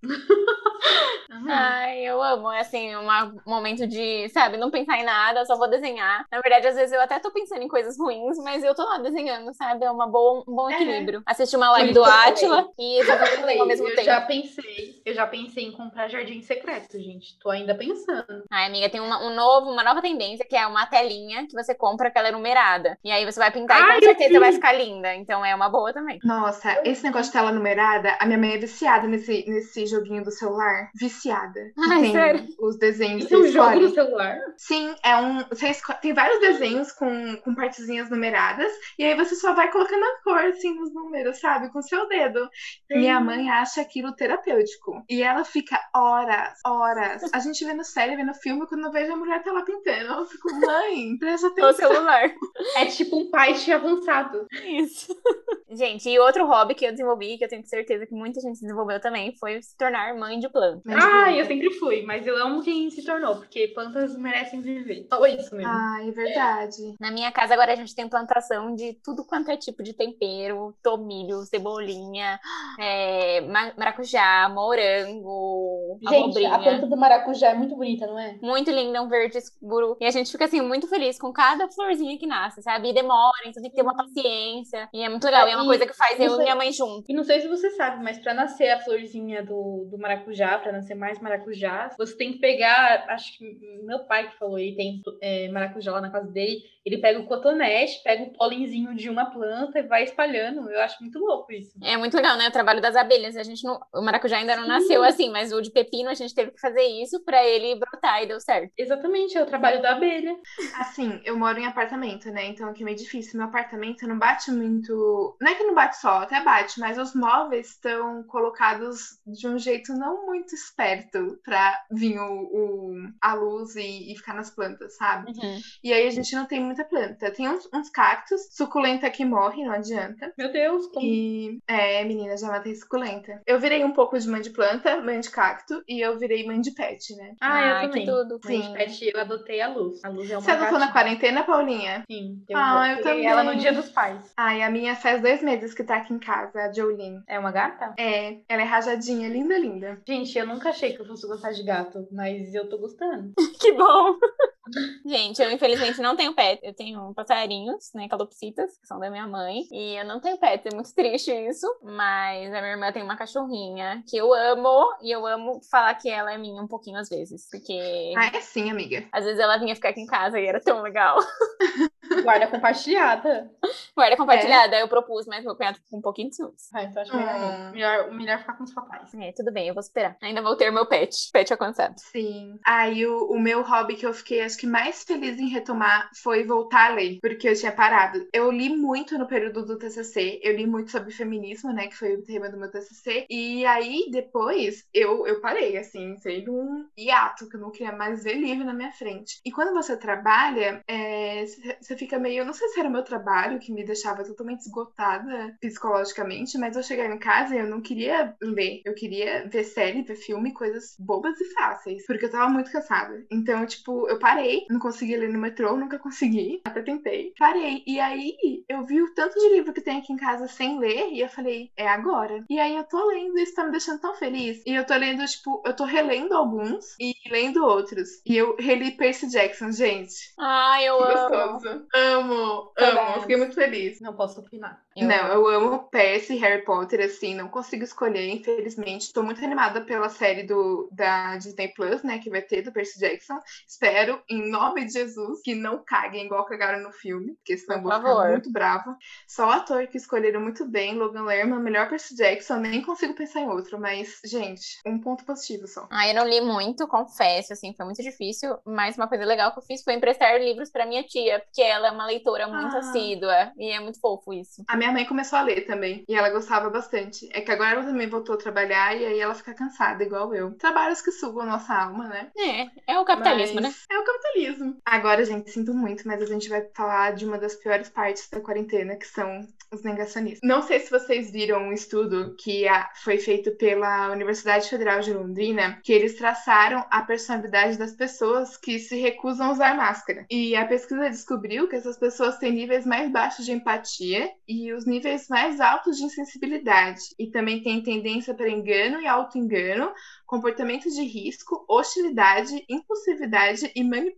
Ai, eu amo. É assim, um momento de, sabe, não pensar em nada, só vou desenhar. Na verdade, às vezes eu até tô pensando em coisas ruins, mas eu tô lá desenhando, sabe? É uma boa, um bom É. equilíbrio. Assistir uma live do eu Átila e Eu ao mesmo eu tempo. já pensei, eu já pensei em comprar jardim secreto, gente. Tô ainda pensando. Ai, amiga, tem uma, um novo, uma nova tendência que é uma telinha que você compra que ela é numerada. E aí você vai pintar e Ai, com eu certeza vi. vai ficar linda. Então é uma boa também. Nossa, esse negócio de tela numerada, a minha mãe é viciada nesse, nesse joguinho do celular. Viciada. Ai, tem sério? os desenhos Isso que é um jogo no celular? Sim, é um. Você esco- Tem vários desenhos com, com partezinhas numeradas, e aí você só vai colocando a cor, assim, nos números, sabe? Com o seu dedo. Minha mãe acha aquilo terapêutico. E ela fica horas, horas. A gente vê no série, vê no filme, quando eu vejo a mulher tá lá pintando. Eu fico, mãe, presta No atenção. celular. É tipo um Paint avançado. Isso. Gente, e outro hobby que eu desenvolvi, que eu tenho certeza que muita gente desenvolveu também, foi se tornar mãe de planta. Mãe de Ah, planta. eu sempre fui, mas eu amo quem se tornou, porque plantas merecem viver. Só isso mesmo. Ai, é verdade. Na minha casa agora a gente tem plantação de tudo quanto é tipo de tempero, tomilho, cebolinha, é, ma- maracujá, morango, Gente, abobrinha. a planta do maracujá é muito bonita, não é? Muito linda, um verde escuro. E a gente fica assim, muito feliz com cada florzinha que nasce, sabe? E demora, então tem que ter uma paciência. E é muito legal. E é uma coisa que faz eu e minha mãe junto. E não sei se você sabe, mas pra nascer a florzinha do, do maracujá, pra nascer mais maracujás, você tem que pegar. Acho que meu pai que falou, ele tem é, maracujá lá na casa dele. Ele pega o cotonete, pega o polenzinho de uma planta e vai espalhando. Eu acho muito louco isso. É muito legal, né? O trabalho das abelhas. A gente não, o maracujá ainda não Sim. nasceu assim, mas o de pepino a gente teve que fazer isso pra ele brotar e deu certo. Exatamente, é o trabalho da abelha. Assim, eu moro em apartamento, né? Então aqui é meio difícil. Meu apartamento não bate muito. Não é que não bate sol, até bate, mas os móveis estão colocados de um jeito não muito esperto pra vir o, o- a luz e, e ficar nas plantas, sabe? E aí a gente não tem muita planta. Tem uns, uns cactos, suculenta que morre, não adianta. Meu Deus, como. E é, menina, já matei suculenta. Eu virei um pouco de mãe de planta, mãe de cacto, e eu virei mãe de pet, né? Ah, eu Ai, também. que tudo. Mãe de Sim. pet, eu adotei a Luz. A Luz é uma Você adotou na quarentena, Paulinha? Sim, eu Ah, eu também. ela no dia dos pais. Ai, a minha faz dois meses que tá aqui em casa, a Jolene. É uma gata? É, ela é rajadinha, linda, linda. Gente, eu nunca achei que eu fosse gostar de gato, mas eu tô gostando. Que bom! Gente, eu infelizmente não tenho pet. Eu tenho passarinhos, né? Calopsitas, que são da minha mãe. E eu não tenho pet. É muito triste isso. Mas a minha irmã tem uma cachorrinha que eu amo. E eu amo falar que ela é minha um pouquinho às vezes. Porque Ah, é sim, amiga. às vezes ela vinha ficar aqui em casa e era tão legal. Guarda compartilhada. Guarda compartilhada, eu propus, mas meu cunhado ficou com um pouquinho de ciúmes. Ah, então acho melhor, Hum. não. melhor, melhor ficar com os papais. É, tudo bem, eu vou esperar. Ainda vou ter meu pet. Pet alcançado. Sim. Aí o, o meu hobby que eu fiquei, acho que mais feliz em retomar foi voltar a ler, porque eu tinha parado. Eu li muito no período do TCC, eu li muito sobre feminismo, né, que foi o tema do meu TCC. E aí depois eu, eu parei, assim, de um hiato, que eu não queria mais ver livro na minha frente. E quando você trabalha, é, você você fica meio, eu não sei se era o meu trabalho que me deixava totalmente esgotada psicologicamente, mas eu chegar em casa e eu não queria ler. Eu queria ver série, ver filme, coisas bobas e fáceis, porque eu tava muito cansada. Então, tipo, eu parei, não consegui ler no metrô, nunca consegui, até tentei. Parei. E aí eu vi o tanto de livro que tem aqui em casa sem ler e eu falei, é agora. E aí eu tô lendo e isso tá me deixando tão feliz. E eu tô lendo, tipo, eu tô relendo alguns e lendo outros. E eu reli Percy Jackson, gente. Ai, eu amo. Gostoso. Amo, amo. Fiquei muito feliz. Não posso opinar. Eu não, eu amo Percy e Harry Potter, assim, não consigo escolher, infelizmente. Tô muito animada pela série do, da Disney Plus, né, que vai ter do Percy Jackson. Espero, em nome de Jesus, que não caguem igual cagaram no filme, porque senão eu vou ficar muito brava. Só o ator que escolheram muito bem, Logan Lerman, melhor Percy Jackson, nem consigo pensar em outro, mas, gente, um ponto positivo só. Ah, eu não li muito, confesso, assim, foi muito difícil, mas uma coisa legal que eu fiz foi emprestar livros pra minha tia, porque ela é uma leitora muito Ah. assídua, e é muito fofo isso. A minha mãe começou a ler também, e ela gostava bastante. É que agora ela também voltou a trabalhar, e aí ela fica cansada, igual eu. Trabalhos que sugam a nossa alma, né? É, é o capitalismo, Mas né? É o capitalismo. Agora, gente, sinto muito, mas a gente vai falar de uma das piores partes da quarentena, que são os negacionistas. Não sei se vocês viram um estudo que ah, foi feito pela Universidade Federal de Londrina, que eles traçaram a personalidade das pessoas que se recusam a usar máscara. E a pesquisa descobriu que essas pessoas têm níveis mais baixos de empatia e os níveis mais altos de insensibilidade. E também tem tendência para engano e auto-engano, comportamento de risco, hostilidade, impulsividade e manipulação.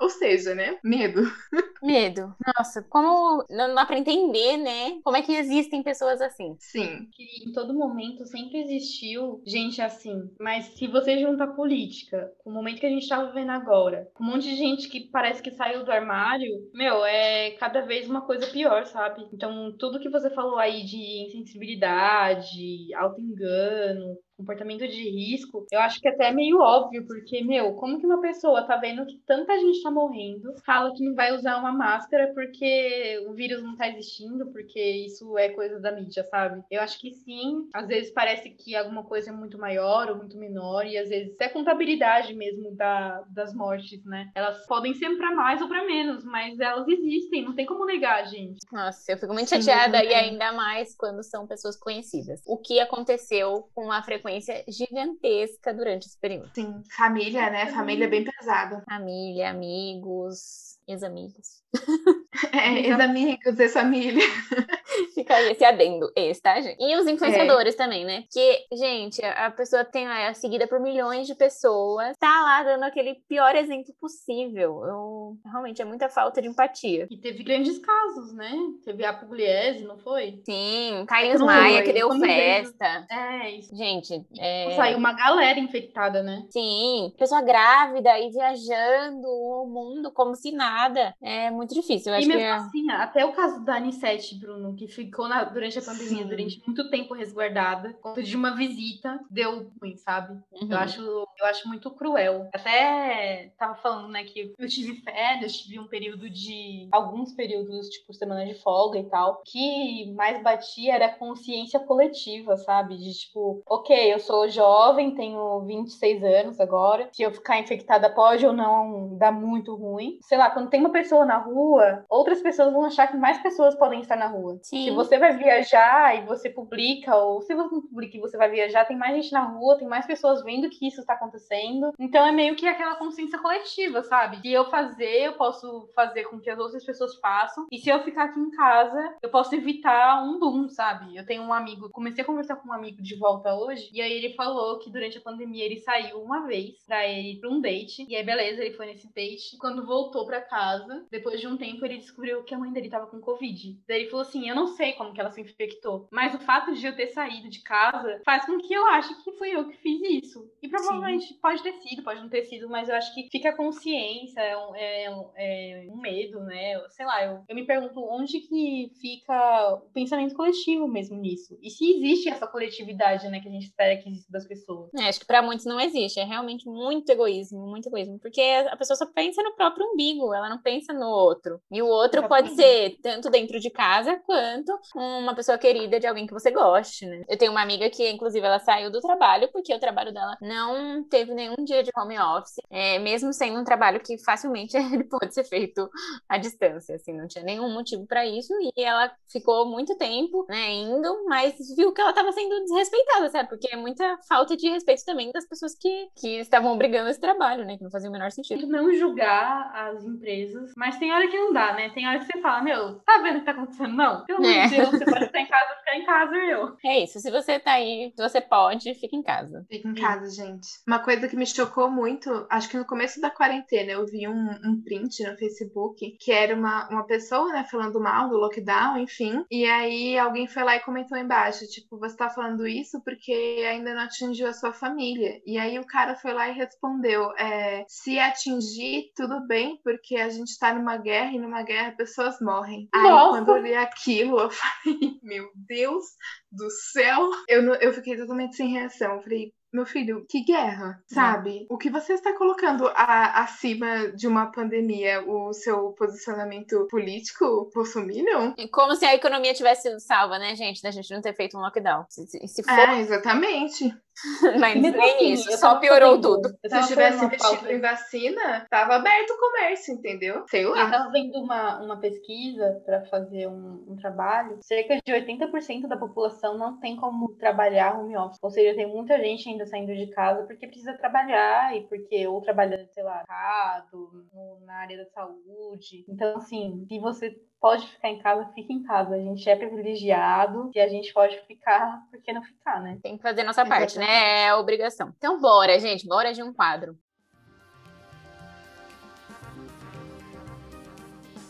Ou seja, né? Medo. Medo. Nossa, como não dá pra entender, né? Como é que existem pessoas assim? Sim. que em todo momento sempre existiu gente assim. Mas se você junta a política com o momento que a gente tá vivendo agora, com um monte de gente que parece que saiu do armário, meu, é cada vez uma coisa pior, sabe? Então, tudo que você falou aí de insensibilidade, auto-engano, comportamento de risco, eu acho que até é meio óbvio, porque, meu, como que uma pessoa tá vendo que tanta gente tá morrendo, fala que não vai usar uma máscara porque o vírus não tá existindo, porque isso é coisa da mídia, sabe? Eu acho que sim, às vezes parece que alguma coisa é muito maior ou muito menor, e às vezes a contabilidade mesmo da, das mortes, né? Elas podem ser pra mais ou pra menos, mas elas existem, não tem como negar, gente. Nossa, eu fico muito Sim, chateada e ainda mais quando são pessoas conhecidas. O que aconteceu com uma frequência gigantesca durante esse período? Sim. Família, né? Família é bem pesado. Família, amigos, ex-amigos. É, ex-amigos, ex-família. Fica aí esse adendo, esse, tá, gente? E os influenciadores também, né? Que, gente, a pessoa tem é seguida por milhões de pessoas, tá lá dando aquele pior exemplo possível. Eu, realmente, é muita falta de empatia. E teve grandes casos, né? Teve a Pugliese, não foi? Sim, Carlinhos Não, Maia, é, que deu festa. É, isso. Gente, é... Saiu uma galera infectada, né? Sim, pessoa grávida e viajando o mundo como se nada. É muito difícil. Eu acho mesmo é... assim, até o caso da Anissete, Bruno, que ficou na- durante a pandemia, Sim. durante muito tempo resguardada, por conta de uma visita, deu ruim, sabe? Uhum. Eu, acho, eu acho muito cruel. Até tava falando, né, que eu tive férias, tive um período de. alguns períodos, tipo, semana de folga e tal. que mais batia era a consciência coletiva, sabe? De tipo, ok, eu sou jovem, tenho 26 anos agora. Se eu ficar infectada, pode ou não dar muito ruim. Sei lá, quando tem uma pessoa na rua, outras pessoas vão achar que mais pessoas podem estar na rua. Sim. Se você vai viajar e você publica, ou se você não publica e você vai viajar, tem mais gente na rua, tem mais pessoas vendo que isso tá acontecendo. Então é meio que aquela consciência coletiva, sabe? Se eu fazer, eu posso fazer com que as outras pessoas façam. E se eu ficar aqui em casa, eu posso evitar um boom, sabe? Eu tenho um amigo, comecei a conversar com um amigo de volta hoje, e aí ele falou que durante a pandemia ele saiu uma vez pra ir pra um date. E aí, beleza, ele foi nesse date. Quando voltou pra casa, depois de um tempo, ele descobriu que a mãe dele tava com Covid. Daí ele falou assim: Eu não sei como que ela se infectou, mas o fato de eu ter saído de casa faz com que eu ache que fui eu que fiz isso. E provavelmente pode ter sido, pode não ter sido, mas eu acho que fica a consciência, é um, é um- é um medo, né? Sei lá, eu, eu me pergunto onde que fica o pensamento coletivo mesmo nisso. E se existe essa coletividade, né, que a gente espera que exista das pessoas. É, acho que pra muitos não existe. É realmente muito egoísmo, muito egoísmo. Porque a pessoa só pensa no próprio umbigo, ela não pensa no outro. E o outro pode ser tanto dentro de casa quanto uma pessoa querida de alguém que você goste, né? Eu tenho uma amiga que, inclusive, ela saiu do trabalho porque o trabalho dela não teve nenhum dia de home office, é, mesmo sendo um trabalho que facilmente ele pode ser feito à distância, assim, não tinha nenhum motivo para isso e ela ficou muito tempo, né, indo, mas viu que ela estava sendo desrespeitada, sabe? Porque é muita falta de respeito também das pessoas que, que estavam obrigando esse trabalho, né, que não fazia o menor sentido. Não julgar as empresas, mas tem hora que não dá, né? Tem hora que você fala, meu, tá vendo o que tá acontecendo? Não, pelo amor de Deus, você pode estar em casa, ficar em casa, eu. É isso, se você tá aí, se você pode, fica em casa. Fica em casa, gente. Uma coisa que me chocou muito, acho que no começo da quarentena eu vi um, um print no Facebook que era uma, uma pessoa, né, falando mal do lockdown, enfim. E aí alguém foi lá e comentou embaixo, tipo, você tá falando isso porque ainda não atingiu a sua família. E aí o cara foi lá e respondeu, é, se atingir, tudo bem, porque a gente tá numa guerra e numa guerra pessoas morrem. Aí quando eu li aquilo, eu falei, meu Deus do céu. Eu, não- eu fiquei totalmente sem reação. Eu falei, meu filho, que guerra, sabe? O que você está colocando a- acima de uma pandemia, o seu posicionamento político, bolsominion? É Como se a economia tivesse sido salva, né, gente, da gente não ter feito um lockdown. Se, se- se for, É, exatamente. mas Mesmo nem assim, isso, eu só tava piorou fazendo- tudo. Eu Se tava eu tivesse investido pauta- em vacina, tava aberto o comércio, entendeu? Sei Eu lá. estava vendo uma, uma pesquisa para fazer um, um trabalho. Cerca de 80% da população não tem como trabalhar home office. Ou seja, tem muita gente ainda saindo de casa porque precisa trabalhar e porque ou trabalha, sei lá, errado, no- na área da saúde. Então, assim, se você pode ficar em casa, fica em casa. A gente é privilegiado e a gente pode ficar, por que não ficar, né? Tem que fazer nossa parte, né? É a obrigação. Então, bora, gente, bora de um quadro.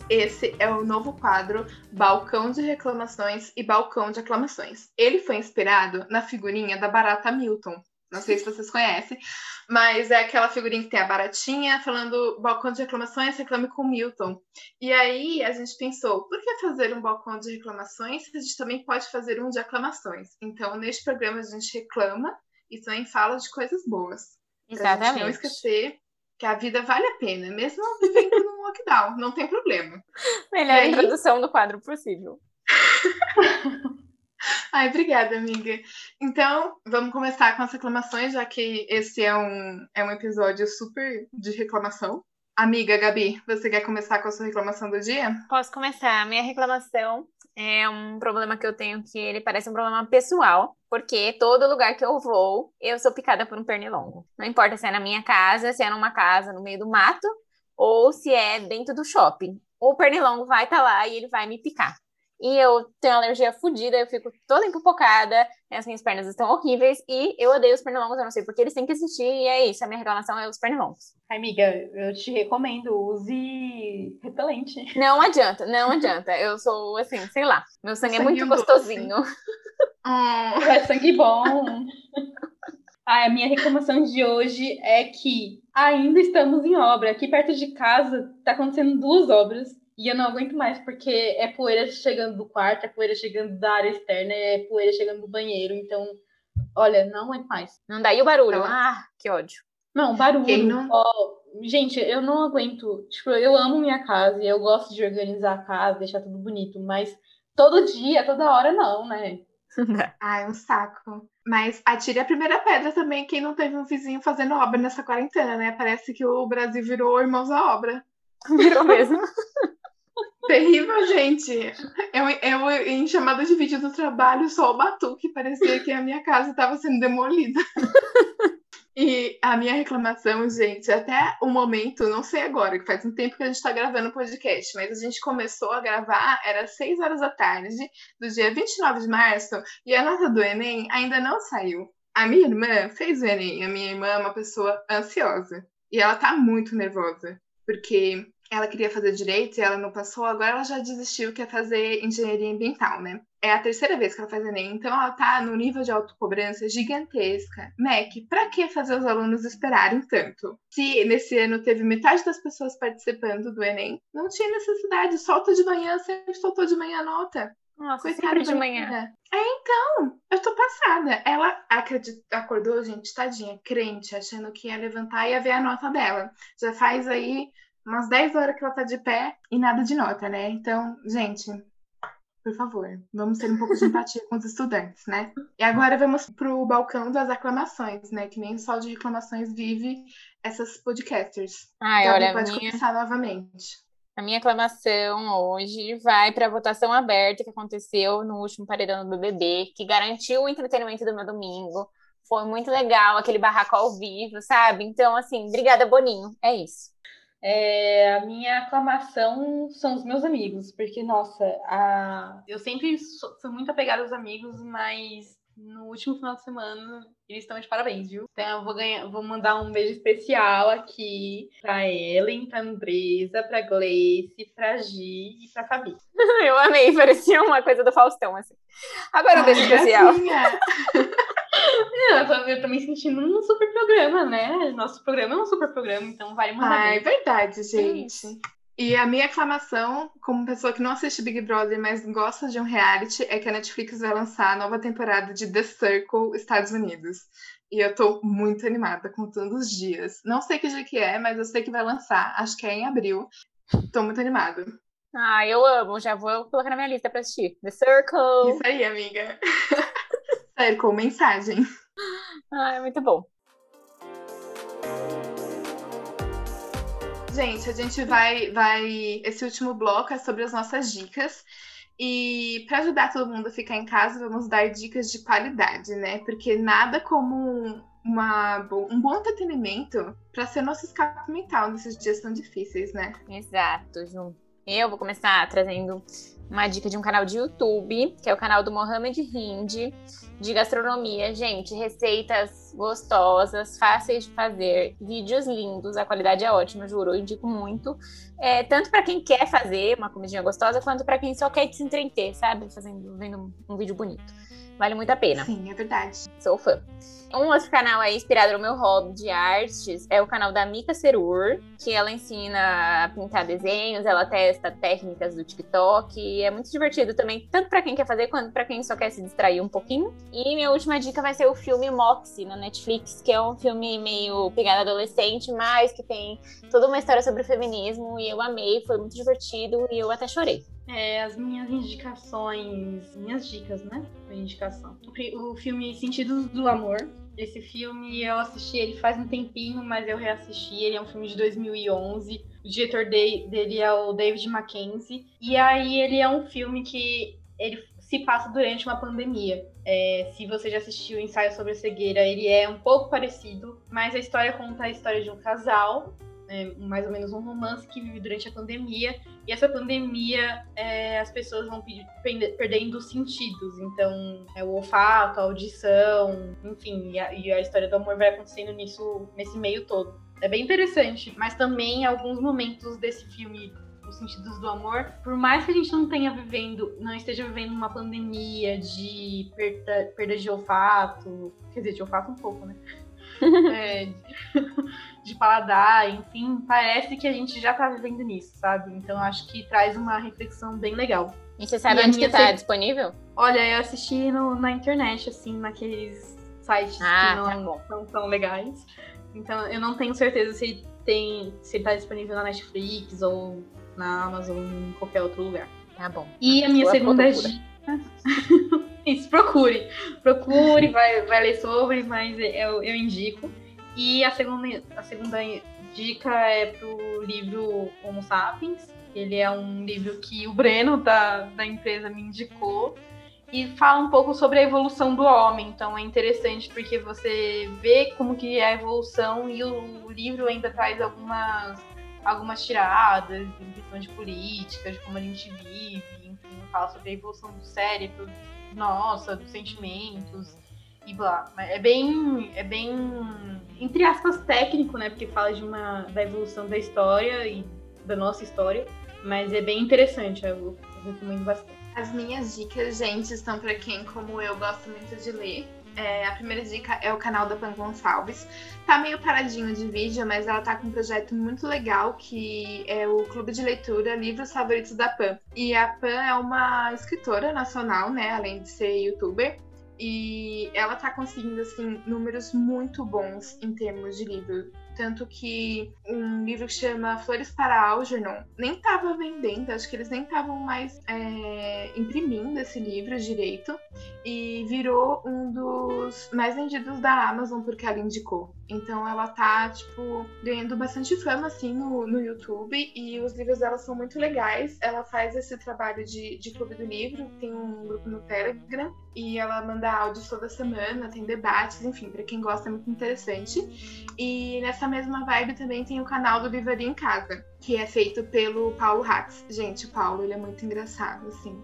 Esse é o novo quadro Balcão de Reclamações e Balcão de Aclamações. Ele foi inspirado na figurinha da Barata Milton. Não sei se vocês conhecem, mas é aquela figurinha que tem a baratinha falando balcão de reclamações, reclame com Milton. E aí a gente pensou, por que fazer um balcão de reclamações se a gente também pode fazer um de aclamações? Então, neste programa a gente reclama e também fala de coisas boas. Pra gente não Exatamente. esquecer que a vida vale a pena, mesmo vivendo num lockdown, não tem problema. Melhor aí? introdução do quadro possível. Ai, obrigada, amiga. Então, vamos começar com as reclamações, já que esse é um, é um episódio super de reclamação. Amiga Gabi, você quer começar com a sua reclamação do dia? Posso começar? A minha reclamação é um problema que eu tenho que ele parece um problema pessoal, porque todo lugar que eu vou, eu sou picada por um pernilongo. Não importa se é na minha casa, se é numa casa no meio do mato, ou se é dentro do shopping. O pernilongo vai estar lá e ele vai me picar. E eu tenho uma alergia fodida, eu fico toda empopocada, as minhas pernas estão horríveis e eu odeio os pernilongos, eu não sei porque eles têm que existir, e é isso, a minha reclamação é os pernilongos. Amiga, eu te recomendo, use repelente. Não adianta, não adianta. Eu sou assim, sei lá. Meu sangue é muito Sangue doce. gostosinho. Hum, É sangue bom. Ah, a minha reclamação de hoje é que ainda estamos em obra. Aqui perto de casa tá acontecendo duas obras e eu não aguento mais, porque é poeira chegando do quarto, é poeira chegando da área externa, é poeira chegando do banheiro. Então, olha, não aguento mais. Não dá. E o barulho? Então- Ah, que ódio. Não, barulho. Quem não- ó, gente, eu não aguento. Tipo, eu amo minha casa e eu gosto de organizar a casa, deixar tudo bonito, mas todo dia, toda hora não, né? ai, um saco. Mas atire a primeira pedra também, quem não teve um vizinho fazendo obra nessa quarentena, né? Parece que o Brasil virou irmãos à obra. Virou mesmo. Terrível, gente. Eu, eu, em chamada de vídeo do trabalho, só o batuque parecia que a minha casa estava sendo demolida. E a minha reclamação, gente, até o momento, não sei agora, que faz um tempo que a gente está gravando o podcast, mas a gente começou a gravar, era 6 horas da tarde, do dia 29 de março, e a nota do Enem ainda não saiu. A minha irmã fez o Enem, a minha irmã é uma pessoa ansiosa, e ela tá muito nervosa, porque ela queria fazer direito e ela não passou, agora ela já desistiu, quer fazer engenharia ambiental, né? É a terceira vez que ela faz Enem, então ela tá no nível de autocobrança gigantesca. Mac, pra que fazer os alunos esperarem tanto? Se nesse ano teve metade das pessoas participando do Enem, não tinha necessidade, solta de manhã, sempre soltou de manhã a nota. Nossa, Coitada sempre de manhã. menina. É, então, eu tô passada. Ela acredit... acordou, gente, tadinha, crente, achando que ia levantar e ia ver a nota dela. Já faz aí umas 10 horas que ela tá de pé e nada de nota, né? Então, gente, Por favor, vamos ter um pouco de empatia com os estudantes, né? E agora vamos pro balcão das aclamações, né? Que nem só de reclamações vive essas podcasters. Ai, Gabi, olha, pode minha... começar novamente. A minha aclamação hoje vai para a votação aberta que aconteceu no último paredão do BBB, que garantiu o entretenimento do meu domingo. Foi muito legal aquele barraco ao vivo, sabe? Então, assim, obrigada, Boninho. É isso. É, a minha aclamação são os meus amigos, porque, nossa, a... eu sempre sou, fui muito apegada aos amigos, mas no último final de semana eles estão de parabéns, viu? Então eu vou ganhar, vou mandar um beijo especial aqui pra Ellen, pra Andresa, pra Gleice, pra Gi e pra Fabi. Eu amei, parecia uma coisa do Faustão, assim. Agora um beijo especial. Gracinha. Eu tô, eu tô me sentindo num super programa, né? Nosso programa é um super programa, então vale mandar Ah, é verdade, gente. E a minha aclamação, como pessoa que não assiste Big Brother, mas gosta de um reality, é que a Netflix vai lançar a nova temporada de The Circle Estados Unidos. E eu tô muito animada, contando os dias. Não sei que dia que é, mas eu sei que vai lançar. Acho que é em abril. Tô muito animada. Ah, eu amo, já vou colocar na minha lista pra assistir. The Circle. Isso aí, amiga. Circle, mensagem. Ah, é muito bom. Gente, a gente vai, vai. Esse último bloco é sobre as nossas dicas. E para ajudar todo mundo a ficar em casa, vamos dar dicas de qualidade, né? Porque nada como uma, um bom entretenimento para ser nosso escape mental nesses dias tão difíceis, né? Exato, Ju. Eu vou começar trazendo uma dica de um canal de YouTube, que é o canal do Mohamed Hind, de gastronomia. Gente, receitas gostosas, fáceis de fazer, vídeos lindos, a qualidade é ótima, juro, eu indico muito. É, tanto para quem quer fazer uma comidinha gostosa, quanto para quem só quer se entreter, sabe? Fazendo, vendo um vídeo bonito. Vale muito a pena. Sim, é verdade. Sou fã. Um outro canal aí inspirado no meu hobby de artes é o canal da Mika Serur, que ela ensina a pintar desenhos, ela testa técnicas do TikTok é muito divertido também, tanto pra quem quer fazer quanto pra quem só quer se distrair um pouquinho. E minha última dica vai ser o filme Moxie na Netflix, que é um filme meio pegada adolescente, mas que tem toda uma história sobre o feminismo e eu amei, foi muito divertido e eu até chorei. É, as minhas indicações. Minhas dicas, né? Minha indicação. O filme Sentidos do Amor. Esse filme eu assisti ele faz um tempinho, mas eu reassisti. Ele é um filme de 2011. O diretor de- dele é o David Mackenzie. E aí ele é um filme que ele se passa durante uma pandemia. É, se você já assistiu o ensaio sobre a cegueira, ele é um pouco parecido, mas a história conta a história de um casal, é, mais ou menos um romance que vive durante a pandemia. E essa pandemia, é, as pessoas vão perdendo os sentidos. Então, é o olfato, a audição, enfim, e a, e a história do amor vai acontecendo nisso, nesse meio todo. É bem interessante, mas também alguns momentos desse filme, Os Sentidos do Amor, por mais que a gente não tenha vivendo, não esteja vivendo uma pandemia de perda, perda de olfato, quer dizer, de olfato um pouco, né? É, de- paladar, enfim, parece que a gente já tá vivendo nisso, sabe? Então acho que traz uma reflexão bem legal. E você sabe E onde que tá se- disponível? Olha, eu assisti no- na internet, assim, naqueles sites Ah, que não tá são tão legais. Então eu não tenho certeza se tem, se ele tá disponível na Netflix ou na Amazon em qualquer outro lugar. Tá bom. E a minha segunda dica. Isso, procure. Procure, vai, vai ler sobre, mas eu, eu indico. E a segunda, a segunda dica é pro livro Homo Sapiens. Ele é um livro que o Breno da, da empresa me indicou. E fala um pouco sobre a evolução do homem. Então é interessante porque você vê como que é a evolução e o livro ainda traz algumas algumas tiradas em questão de política, de como a gente vive, enfim, fala sobre a evolução do cérebro, nossa, dos sentimentos e blá. É bem, é bem, entre aspas, técnico, né? Porque fala de uma, da evolução da história e da nossa história, mas é bem interessante, eu, eu recomendo bastante. As minhas dicas, gente, estão para quem, como eu, gosta muito de ler. É, a primeira dica é o canal da Pan Gonçalves. Tá meio paradinho de vídeo, mas ela tá com um projeto muito legal que é o Clube de Leitura Livros Favoritos da Pan. E a Pan é uma escritora nacional, né? Além de ser youtuber. E ela tá conseguindo, assim, números muito bons em termos de livro Tanto que um livro que chama Flores para Algernon nem estava vendendo, acho que eles nem estavam mais é, imprimindo esse livro direito. E virou um dos mais vendidos da Amazon porque ela indicou. Então ela tá, tipo, ganhando bastante fama, assim, no, no YouTube. E os livros dela são muito legais. Ela faz esse trabalho de, de clube do livro, tem um grupo no Telegram. E ela manda áudios toda semana, tem debates, enfim, para quem gosta é muito interessante. E nessa mesma vibe também tem o canal do Livraria em Casa, que é feito pelo Paulo Hatz. Gente, o Paulo, ele é muito engraçado, assim.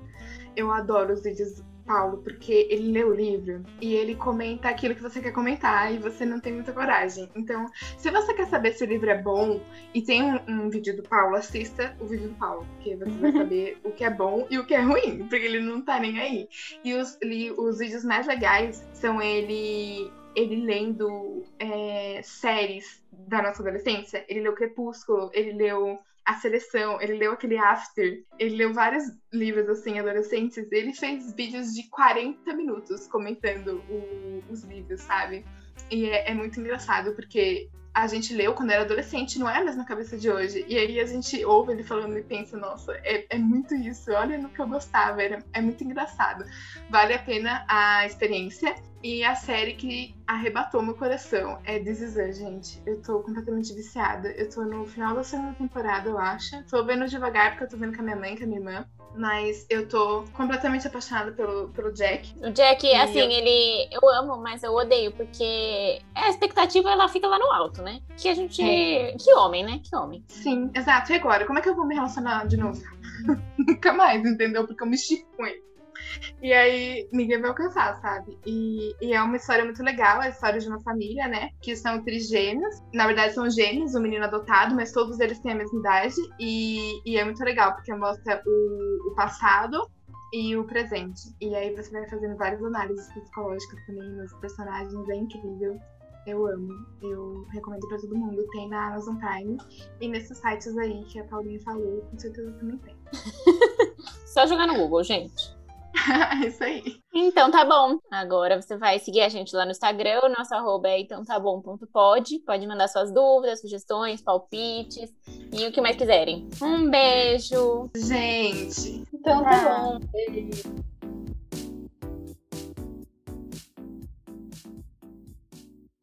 Eu adoro os vídeos Paulo, porque ele lê o livro e ele comenta aquilo que você quer comentar e você não tem muita coragem. Então, se você quer saber se o livro é bom e tem um, um vídeo do Paulo, assista o vídeo do Paulo, porque você vai saber o que é bom e o que é ruim, porque ele não tá nem aí. E os, os vídeos mais legais são ele ele lendo é, séries da nossa adolescência. Ele leu Crepúsculo, ele leu a seleção, ele leu aquele After, ele leu vários livros assim, adolescentes, ele fez vídeos de 40 minutos comentando o, os livros, sabe? E é, é, muito engraçado, porque a gente leu quando era adolescente, não é a mesma cabeça de hoje. E aí a gente ouve ele falando e pensa, nossa, é, é muito isso, olha no que eu gostava, era, é muito engraçado. Vale a pena a experiência. E a série que arrebatou meu coração é This Is Us, gente. Eu tô completamente viciada. Eu tô no final da segunda temporada, eu acho. Tô vendo devagar, porque eu tô vendo com a minha mãe, com a minha irmã. Mas eu tô completamente apaixonada pelo, pelo Jack. O Jack, assim, eu... ele. Eu amo, mas eu odeio, porque a expectativa ela fica lá no alto, né? Que a gente. É. Que homem, né? Que homem. Sim, exato. E agora? Como é que eu vou me relacionar de novo? Nunca mais, entendeu? Porque eu me estico com ele. E aí ninguém vai alcançar, sabe? E, e, é uma história muito legal, a história de uma família, né? Que são trigêmeos. Na verdade, são gêmeos, um menino adotado, mas todos eles têm a mesma idade. E, e é muito legal, porque mostra o, o passado e o presente. E aí você vai fazendo várias análises psicológicas também nos personagens, é incrível. Eu amo, eu recomendo para todo mundo. Tem na Amazon Prime e nesses sites aí que a Paulinha falou, com certeza também tem. Só jogar no Google, gente. Isso aí. Então tá bom. Agora você vai seguir a gente lá no Instagram. O nosso arroba é então tá bom.pod. Pode mandar suas dúvidas, sugestões, palpites e o que mais quiserem. Um beijo. Gente. Então tá bom. Beijo.